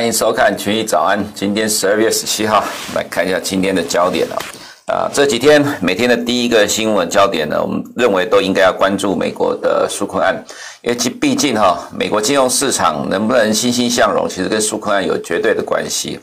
欢迎收看群益早安。今天十二月十七号，来看一下今天的焦点啊。啊，这几天每天的第一个新闻焦点呢，我们认为都应该要关注美国的纾困案，因为其毕竟哈，美国金融市场能不能欣欣向荣，其实跟纾困案有绝对的关系。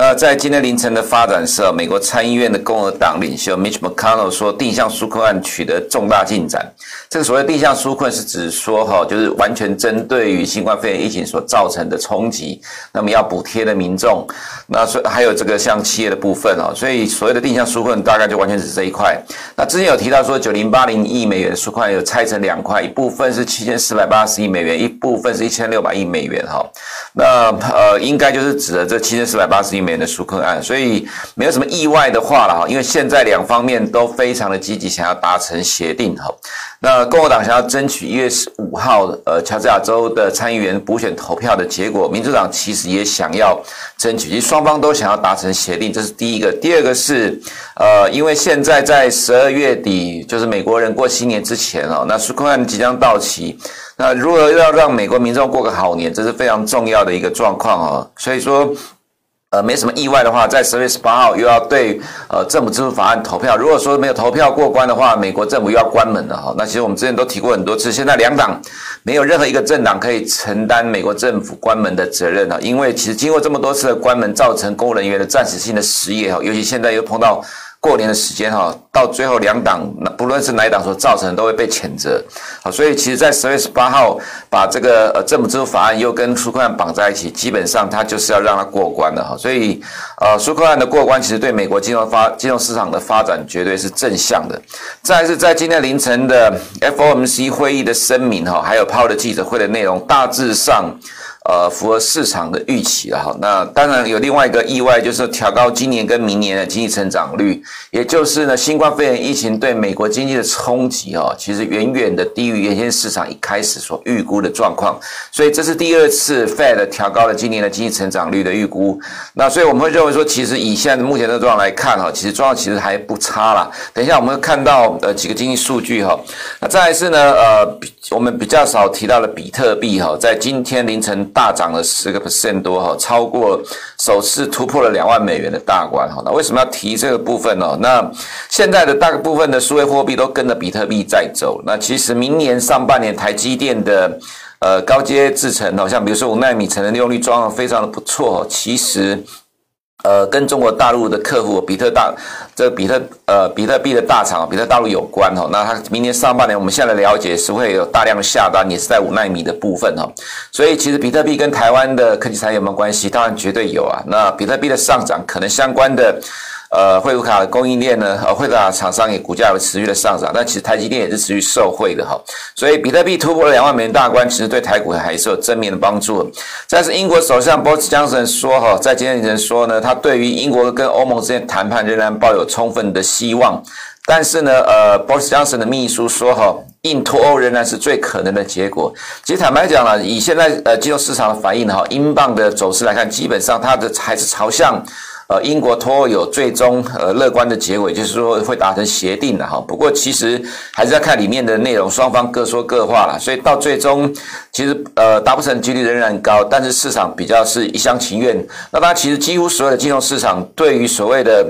那在今天凌晨的发展是，美国参议院的共和党领袖 Mitch McConnell 说，定向纾困案取得重大进展。这个所谓定向纾困是指说，哈，就是完全针对于新冠肺炎疫情所造成的冲击，那么要补贴的民众，那所还有这个像企业的部分哦，所以所谓的定向纾困大概就完全指这一块。那之前有提到说，九零八零亿美元的纾困有拆成两块，一部分是七千四百八十亿美元，一部分是一千六百亿美元哈。那呃，应该就是指的这七千四百八十亿美元的纾困案，所以没有什么意外的话了哈，因为现在两方面都非常的积极，想要达成协定哈。那共和党想要争取一月十五号，呃，乔治亚州的参议员补选投票的结果，民主党其实也想要争取，其实双方都想要达成协定，这是第一个。第二个是，呃，因为现在在十二月底，就是美国人过新年之前哦，那纾困案即将到期，那如何要让美国民众过个好年，这是非常重要的一个状况哦，所以说。呃，没什么意外的话，在十月十八号又要对呃政府支出法案投票。如果说没有投票过关的话，美国政府又要关门了哈。那其实我们之前都提过很多次，现在两党没有任何一个政党可以承担美国政府关门的责任啊，因为其实经过这么多次的关门，造成公务人员的暂时性的失业哈，尤其现在又碰到。过年的时间哈，到最后两党不论是哪一党所造成的，都会被谴责。好，所以其实，在十月十八号把这个呃政府支出法案又跟纾困案绑在一起，基本上它就是要让它过关的哈。所以呃纾困案的过关，其实对美国金融发金融市场的发展绝对是正向的。再是在今天凌晨的 FOMC 会议的声明哈，还有 p o 的记者会的内容，大致上。呃，符合市场的预期了哈。那当然有另外一个意外，就是调高今年跟明年的经济成长率，也就是呢，新冠肺炎疫情对美国经济的冲击哦，其实远远的低于原先市场一开始所预估的状况。所以这是第二次 Fed 调高了今年的经济成长率的预估。那所以我们会认为说，其实以现在目前的状况来看哈，其实状况其实还不差啦。等一下我们会看到呃几个经济数据哈。那再来是呢，呃，我们比较少提到的比特币哈，在今天凌晨。大涨了十个 percent 多哈，超过首次突破了两万美元的大关哈。那为什么要提这个部分呢？那现在的大部分的数位货币都跟着比特币在走。那其实明年上半年台积电的呃高阶制程好，像比如说五纳米成的利用率状况非常的不错，其实。呃，跟中国大陆的客户比特大这比特呃比特币的大厂比特大陆有关哈，那它明年上半年我们现在了解是会有大量的下单，也是在五纳米的部分哈，所以其实比特币跟台湾的科技产业有没有关系？当然绝对有啊。那比特币的上涨可能相关的。呃，汇卡的供应链呢，呃，汇卡厂商也股价有持续的上涨，但其实台积电也是持续受惠的哈。所以比特币突破了两万美元大关，其实对台股还是有正面的帮助。但是英国首相 Boris Johnson 说哈，在今天凌晨说呢，他对于英国跟欧盟之间谈判仍然抱有充分的希望。但是呢，呃，Boris Johnson 的秘书说哈，硬脱欧仍然是最可能的结果。其实坦白讲了，以现在呃金融市场的反应哈，英镑的走势来看，基本上它的还是朝向。呃，英国脱欧有最终呃乐观的结尾，就是说会达成协定的哈。不过其实还是要看里面的内容，双方各说各话了。所以到最终，其实呃达不成几率仍然高，但是市场比较是一厢情愿。那当然，其实几乎所有的金融市场对于所谓的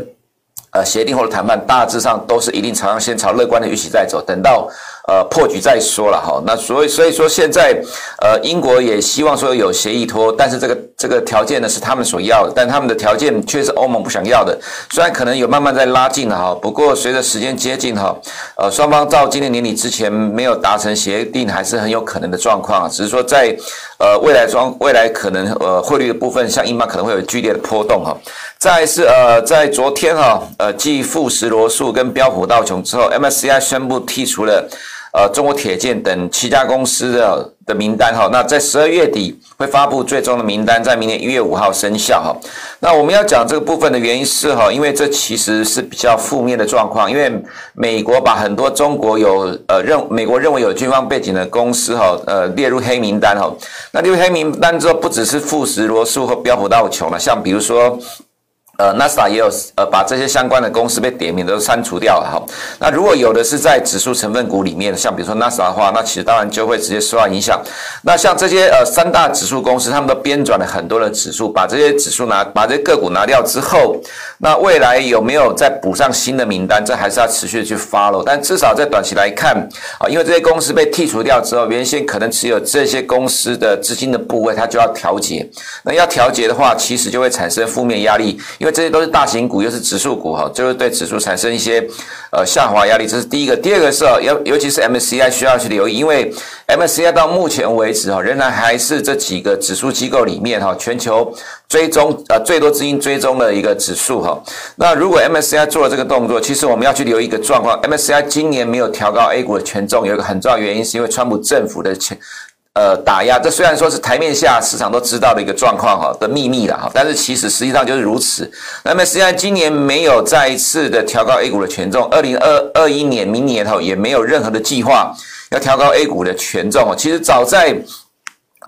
呃协定或者谈判，大致上都是一定朝向先朝乐观的预期在走，等到。呃，破局再说了哈。那所以，所以说现在，呃，英国也希望说有协议拖，但是这个这个条件呢是他们所要的，但他们的条件却是欧盟不想要的。虽然可能有慢慢在拉近了哈，不过随着时间接近哈，呃，双方到今年年底之前没有达成协定，还是很有可能的状况。只是说在呃未来中未来可能呃汇率的部分，像英镑可能会有剧烈的波动哈。再是呃，在昨天哈，呃，继富时罗素跟标普道琼之后，MSCI 宣布剔除了。呃，中国铁建等七家公司的的名单哈，那在十二月底会发布最终的名单，在明年一月五号生效哈。那我们要讲这个部分的原因是哈，因为这其实是比较负面的状况，因为美国把很多中国有呃认美国认为有军方背景的公司哈，呃列入黑名单哈。那列入黑名单之后，不只是富时罗素和标普道琼了，像比如说。呃，纳斯达也有呃，把这些相关的公司被点名都删除掉了哈。那如果有的是在指数成分股里面，像比如说纳斯达的话，那其实当然就会直接受到影响。那像这些呃三大指数公司，他们都编转了很多的指数，把这些指数拿，把这些个股拿掉之后，那未来有没有再补上新的名单？这还是要持续去 follow。但至少在短期来看啊，因为这些公司被剔除掉之后，原先可能持有这些公司的资金的部位，它就要调节。那要调节的话，其实就会产生负面压力，因为这些都是大型股，又是指数股哈，就会对指数产生一些呃下滑压力。这是第一个。第二个是，尤尤其是 MSCI 需要去留意，因为 MSCI 到目前为止哈，仍然还是这几个指数机构里面哈，全球追踪呃最多资金追踪的一个指数哈。那如果 MSCI 做了这个动作，其实我们要去留意一个状况：MSCI 今年没有调高 A 股的权重，有一个很重要原因，是因为川普政府的钱。呃，打压，这虽然说是台面下市场都知道的一个状况哈的秘密了哈，但是其实实际上就是如此。那么实际上今年没有再一次的调高 A 股的权重，二零二二一年明年哈也没有任何的计划要调高 A 股的权重。其实早在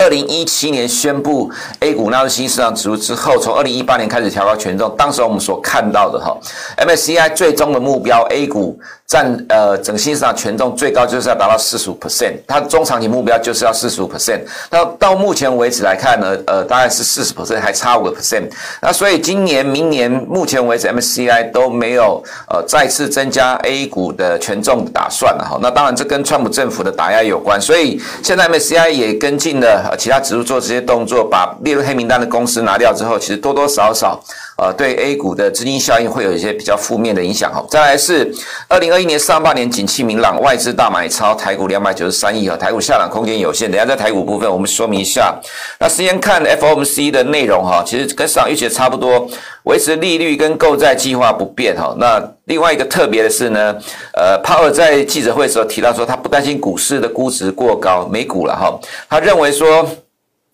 二零一七年宣布 A 股纳入新市场指数之后，从二零一八年开始调高权重，当时我们所看到的哈，MSCI 最终的目标 A 股。占呃整个新市场权重最高就是要达到四十五 percent，它中长期目标就是要四十五 percent。到到目前为止来看呢，呃大概是四十 percent，还差五个 percent。那所以今年、明年目前为止，MSCI 都没有呃再次增加 A 股的权重打算了哈。那当然这跟川普政府的打压有关，所以现在 MSCI 也跟进了其他指数做这些动作，把列入黑名单的公司拿掉之后，其实多多少少。呃，对 A 股的资金效应会有一些比较负面的影响哈。再来是二零二一年上半年景气明朗，外资大买超台股两百九十三亿哈，台股下档空间有限。等下在台股部分我们说明一下。那先看 FOMC 的内容哈，其实跟市场预期差不多，维持利率跟购债计划不变哈。那另外一个特别的是呢，呃，鲍尔在记者会的时候提到说，他不担心股市的估值过高，美股了哈，他认为说。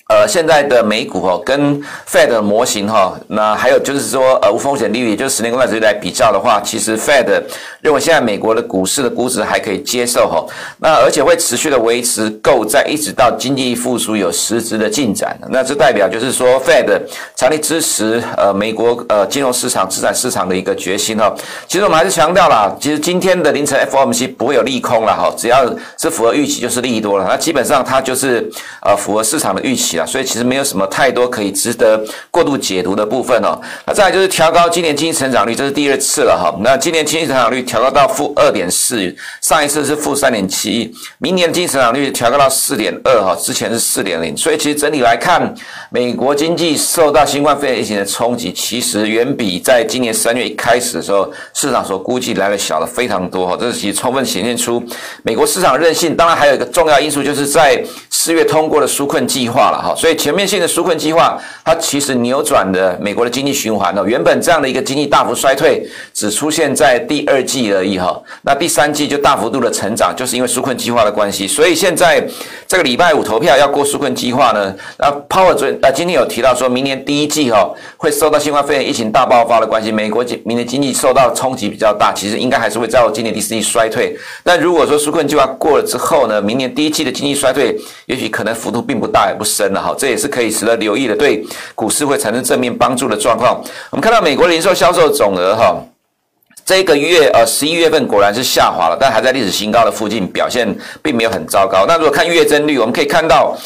呃，现在的美股哦，跟 Fed 的模型哈，那还有就是说，呃，无风险利率，就是十年公债利率来比较的话，其实 Fed 认为现在美国的股市的估值还可以接受哈，那而且会持续的维持购债，一直到经济复苏有实质的进展。那这代表就是说，Fed 强力支持呃美国呃金融市场、资产市场的一个决心哈。其实我们还是强调了，其实今天的凌晨 FOMC 不会有利空了哈，只要是符合预期就是利多了，那基本上它就是呃符合市场的预期。所以其实没有什么太多可以值得过度解读的部分哦。那再来就是调高今年经济成长率，这是第二次了哈。那今年经济成长率调高到负二点四，上一次是负三点七。明年经济成长率调高到四点二哈，之前是四点零。所以其实整体来看，美国经济受到新冠肺炎疫情的冲击，其实远比在今年三月一开始的时候市场所估计来的小的非常多哈。这是其实充分显现出美国市场韧性。当然还有一个重要因素，就是在四月通过的纾困计划了哈。所以全面性的纾困计划，它其实扭转了美国的经济循环哦。原本这样的一个经济大幅衰退，只出现在第二季而已哈。那第三季就大幅度的成长，就是因为纾困计划的关系。所以现在这个礼拜五投票要过纾困计划呢，那 Power 昨呃今天有提到说明年第一季哈会受到新冠肺炎疫情大爆发的关系，美国明年经济受到冲击比较大，其实应该还是会在今年第四季衰退。但如果说纾困计划过了之后呢，明年第一季的经济衰退也许可能幅度并不大也不深好。这也是可以值得留意的，对股市会产生正面帮助的状况。我们看到美国零售销售总额哈，这个月呃十一月份果然是下滑了，但还在历史新高的附近，表现并没有很糟糕。那如果看月增率，我们可以看到。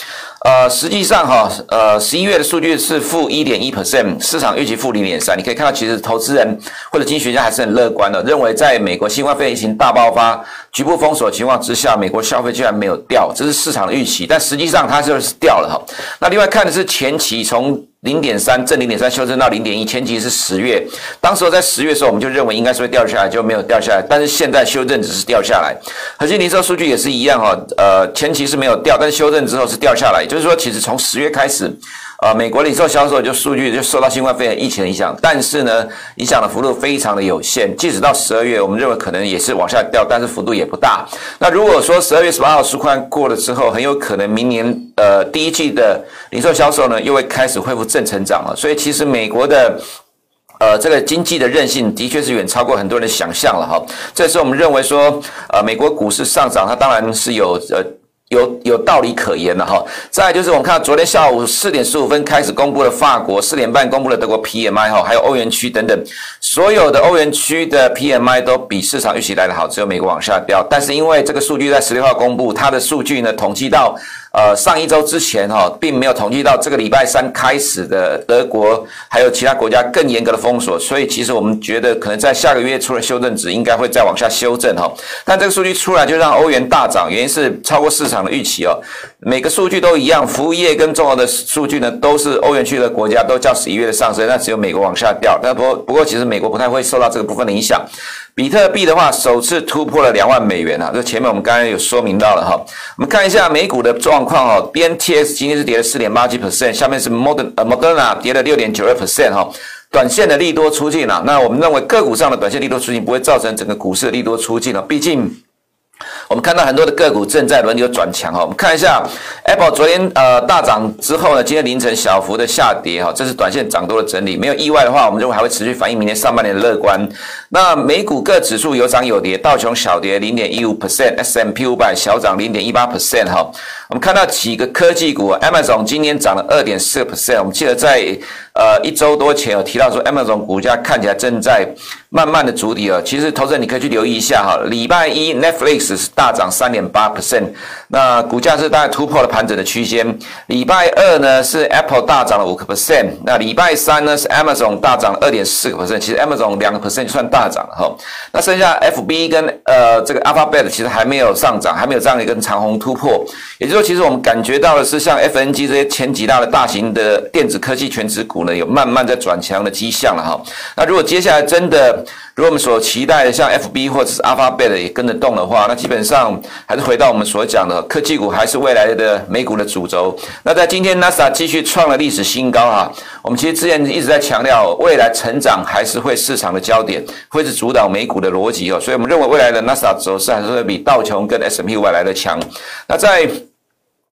呃，实际上哈，呃，十一月的数据是负一点一 percent，市场预期负零点三。你可以看到，其实投资人或者经济学家还是很乐观的，认为在美国新冠肺炎疫情大爆发、局部封锁情况之下，美国消费居然没有掉，这是市场的预期。但实际上它就是掉了哈。那另外看的是前期从。零点三正零点三修正到零点一，前期是十月，当时候在十月的时候，我们就认为应该是会掉下来，就没有掉下来。但是现在修正只是掉下来，核心零售数据也是一样哈，呃，前期是没有掉，但是修正之后是掉下来，就是说，其实从十月开始。呃，美国零售销售就数据就受到新冠肺炎疫情影响，但是呢，影响的幅度非常的有限。即使到十二月，我们认为可能也是往下掉，但是幅度也不大。那如果说十二月十八号纾困过了之后，很有可能明年呃第一季的零售销售呢又会开始恢复正成长了。所以其实美国的呃这个经济的韧性的确是远超过很多人的想象了哈。这是我们认为说呃美国股市上涨，它当然是有呃。有有道理可言的哈。再就是我们看到昨天下午四点十五分开始公布的法国，四点半公布的德国 PMI 哈，还有欧元区等等，所有的欧元区的 PMI 都比市场预期来的好，只有美国往下掉。但是因为这个数据在十六号公布，它的数据呢统计到。呃，上一周之前哈、哦，并没有统计到这个礼拜三开始的德国还有其他国家更严格的封锁，所以其实我们觉得可能在下个月出了修正值，应该会再往下修正哈、哦。但这个数据出来就让欧元大涨，原因是超过市场的预期哦。每个数据都一样，服务业跟重要的数据呢，都是欧元区的国家都较十一月的上升，那只有美国往下掉。但不不过，其实美国不太会受到这个部分的影响。比特币的话，首次突破了两万美元啊！这前面我们刚才有说明到了哈。我们看一下美股的状况哦，BNTX 今天是跌了四点八七 percent，下面是 Modern 呃 Moderna 跌了六点九二 percent 哈。短线的利多出尽了，那我们认为个股上的短线利多出尽不会造成整个股市的利多出尽了，毕竟。我们看到很多的个股正在轮流转强哈，我们看一下 Apple 昨天呃大涨之后呢，今天凌晨小幅的下跌哈，这是短线涨多的整理，没有意外的话，我们认为还会持续反映明年上半年的乐观。那美股各指数有涨有跌，道琼小跌零点一五 percent，S M P 五百小涨零点一八 percent 哈。我们看到几个科技股，Amazon 今天涨了二点四 percent，我们记得在。呃，一周多前有提到说，Amazon 股价看起来正在慢慢的筑底了。其实投资人你可以去留意一下哈，礼拜一 Netflix 是大涨三点八 percent，那股价是大概突破了盘整的区间。礼拜二呢是 Apple 大涨了五个 percent，那礼拜三呢是 Amazon 大涨了二点四个 percent，其实 Amazon 两个 percent 就算大涨了哈。那剩下 FB 跟呃这个 Alphabet 其实还没有上涨，还没有这样一根长红突破。也就是说，其实我们感觉到的是像 FNG 这些前几大的大型的电子科技权值股有慢慢在转强的迹象了哈。那如果接下来真的，如果我们所期待的，像 FB 或者是 Alphabet 也跟着动的话，那基本上还是回到我们所讲的科技股还是未来的美股的主轴。那在今天 NASA 继续创了历史新高哈。我们其实之前一直在强调，未来成长还是会市场的焦点，会是主导美股的逻辑哦。所以我们认为未来的 NASA 走势还是会比道琼跟 S&P 五百来的强。那在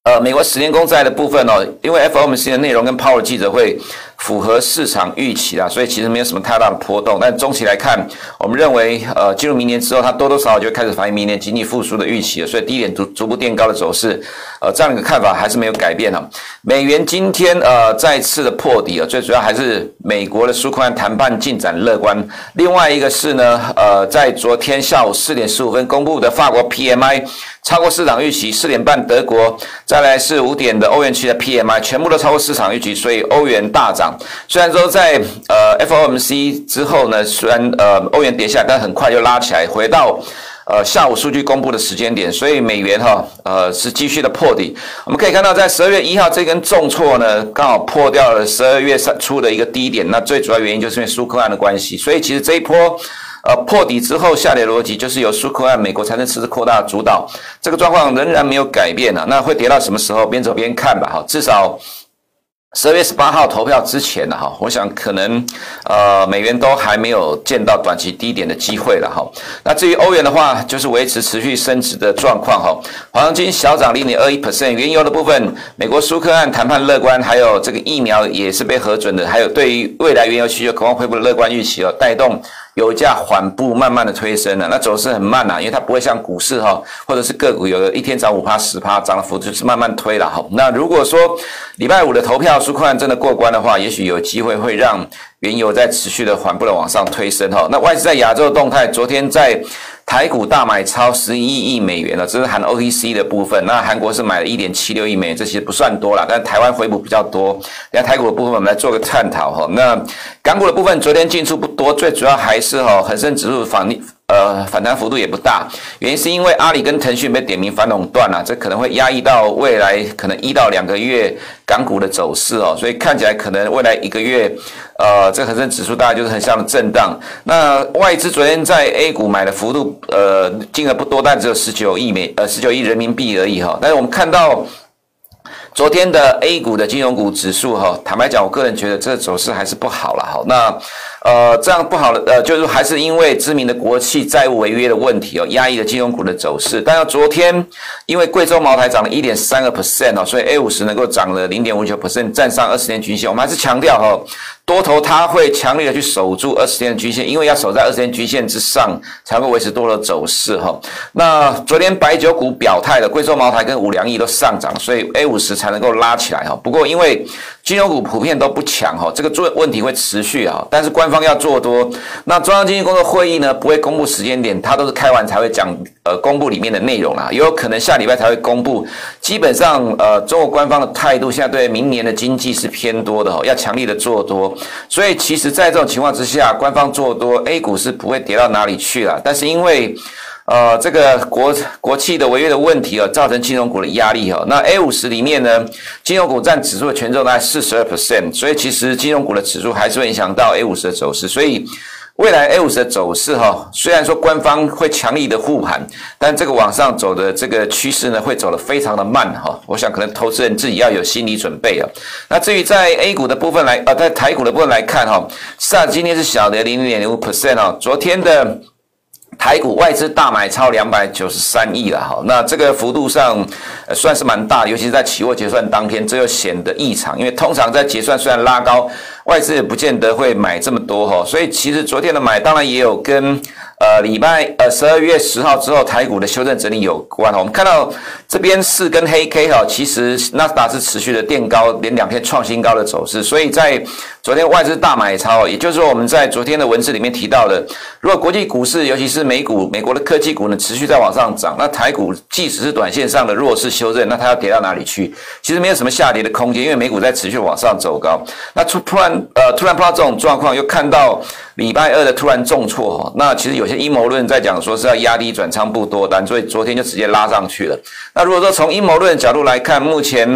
呃美国十年公债的部分哦，因为 FOMC 的内容跟 Power 记者会。符合市场预期啦，所以其实没有什么太大的波动。但中期来看，我们认为，呃，进入明年之后，它多多少少就会开始反映明年经济复苏的预期了。所以低点逐逐步垫高的走势，呃，这样一个看法还是没有改变哈。美元今天呃再次的破底啊，最主要还是美国的纾困案谈判进展乐观。另外一个是呢，呃，在昨天下午四点十五分公布的法国 PMI 超过市场预期，四点半德国，再来是五点的欧元区的 PMI 全部都超过市场预期，所以欧元大涨。虽然说在呃 FOMC 之后呢，虽然呃欧元跌下，但很快就拉起来，回到呃下午数据公布的时间点，所以美元哈呃是继续的破底。我们可以看到，在十二月一号这根重挫呢，刚好破掉了十二月初的一个低点。那最主要原因就是因为苏克案的关系，所以其实这一波呃破底之后下跌逻辑，就是由苏克案、美国财政赤字扩大主导，这个状况仍然没有改变啊。那会跌到什么时候？边走边看吧，哈，至少。十二月十八号投票之前呢，哈，我想可能呃美元都还没有见到短期低点的机会了哈。那至于欧元的话，就是维持持续升值的状况哈。黄金小涨零点二一 percent，原油的部分，美国苏克案谈判乐观，还有这个疫苗也是被核准的，还有对于未来原油需求渴望恢复的乐观预期哦，带动。油价缓步慢慢的推升了，那走势很慢呐，因为它不会像股市哈，或者是个股有的一天涨五趴十趴，涨的幅度就是慢慢推了哈。那如果说礼拜五的投票纾困案真的过关的话，也许有机会会让原油在持续的缓步的往上推升哈。那外资在亚洲的动态，昨天在。台股大买超十一亿美元了，这是含 OTC 的部分。那韩国是买了一点七六亿美元，这些不算多了，但台湾回补比较多。那台股的部分，我们来做个探讨哈。那港股的部分，昨天进出不多，最主要还是哈恒生指数反。呃，反弹幅度也不大，原因是因为阿里跟腾讯被点名反垄断了，这可能会压抑到未来可能一到两个月港股的走势哦，所以看起来可能未来一个月，呃，这恒生指数大概就是很像震荡。那外资昨天在 A 股买的幅度，呃，金额不多，但只有十九亿美，呃，十九亿人民币而已哈。但是我们看到。昨天的 A 股的金融股指数哈，坦白讲，我个人觉得这走势还是不好了哈。那呃，这样不好的，呃，就是还是因为知名的国企债务违约的问题哦，压抑了金融股的走势。但要昨天，因为贵州茅台涨了一点三个 percent 哦，所以 A 五十能够涨了零点五九 percent，站上二十天均线。我们还是强调哈、多头它会强力的去守住二十天的均线，因为要守在二十天均线之上，才会维持多头走势哈。那昨天白酒股表态了，贵州茅台跟五粮液都上涨，所以 A 五十才能够拉起来哈。不过因为金融股普遍都不强哈，这个做问题会持续啊。但是官方要做多，那中央经济工作会议呢不会公布时间点，它都是开完才会讲呃公布里面的内容啦，也有可能下礼拜才会公布。基本上呃，中国官方的态度现在对明年的经济是偏多的哈，要强力的做多。所以，其实，在这种情况之下，官方做多 A 股是不会跌到哪里去了。但是，因为呃，这个国国企的违约的问题啊，造成金融股的压力哈。那 A 五十里面呢，金融股占指数的权重大概四十二 percent，所以其实金融股的指数还是会影响到 A 五十的走势。所以。未来 A 五十的走势哈，虽然说官方会强力的护盘，但这个往上走的这个趋势呢，会走得非常的慢哈。我想可能投资人自己要有心理准备啊。那至于在 A 股的部分来，呃，在台股的部分来看哈，上今天是小跌零点零五 percent 啊，昨天的。台股外资大买超两百九十三亿了哈，那这个幅度上算是蛮大，尤其是在期货结算当天，这又显得异常，因为通常在结算虽然拉高，外资也不见得会买这么多哈，所以其实昨天的买当然也有跟。呃，礼拜呃十二月十号之后，台股的修正整理有关。我们看到这边四根黑 K 哈，其实纳斯达是持续的垫高，连两天创新高的走势。所以在昨天外资大买超，也就是说我们在昨天的文字里面提到的，如果国际股市，尤其是美股、美国的科技股呢持续在往上涨，那台股即使是短线上的弱势修正，那它要跌到哪里去？其实没有什么下跌的空间，因为美股在持续往上走高。那突突然呃突然碰到这种状况，又看到。礼拜二的突然重挫，那其实有些阴谋论在讲说是要压低转仓不多单，所以昨天就直接拉上去了。那如果说从阴谋论的角度来看，目前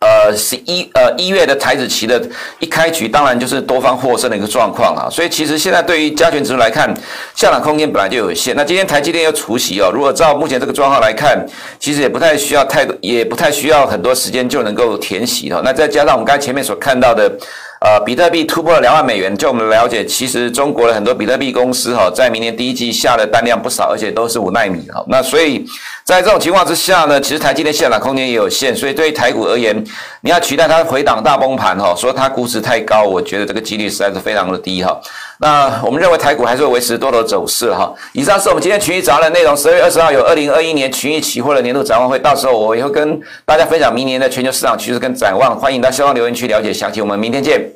呃十一呃一月的台子期的一开局，当然就是多方获胜的一个状况啊。所以其实现在对于加权指数来看，下档空间本来就有限。那今天台积电又除息哦，如果照目前这个状况来看，其实也不太需要太多，也不太需要很多时间就能够填息哦。那再加上我们刚才前面所看到的。呃，比特币突破了两万美元，就我们了解，其实中国的很多比特币公司哈，在明年第一季下的单量不少，而且都是五纳米哈。那所以在这种情况之下呢，其实台积电下档空间也有限，所以对于台股而言，你要取代它回档大崩盘哈，说它估值太高，我觉得这个几率实在是非常的低哈。那我们认为台股还是会维持多头走势哈。以上是我们今天群益早安的内容。十二月二十号有二零二一年群益期货的年度展望会，到时候我也会跟大家分享明年的全球市场趋势跟展望。欢迎到下方留言区了解详情。我们明天见。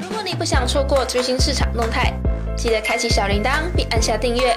如果你不想错过最新市场动态，记得开启小铃铛并按下订阅。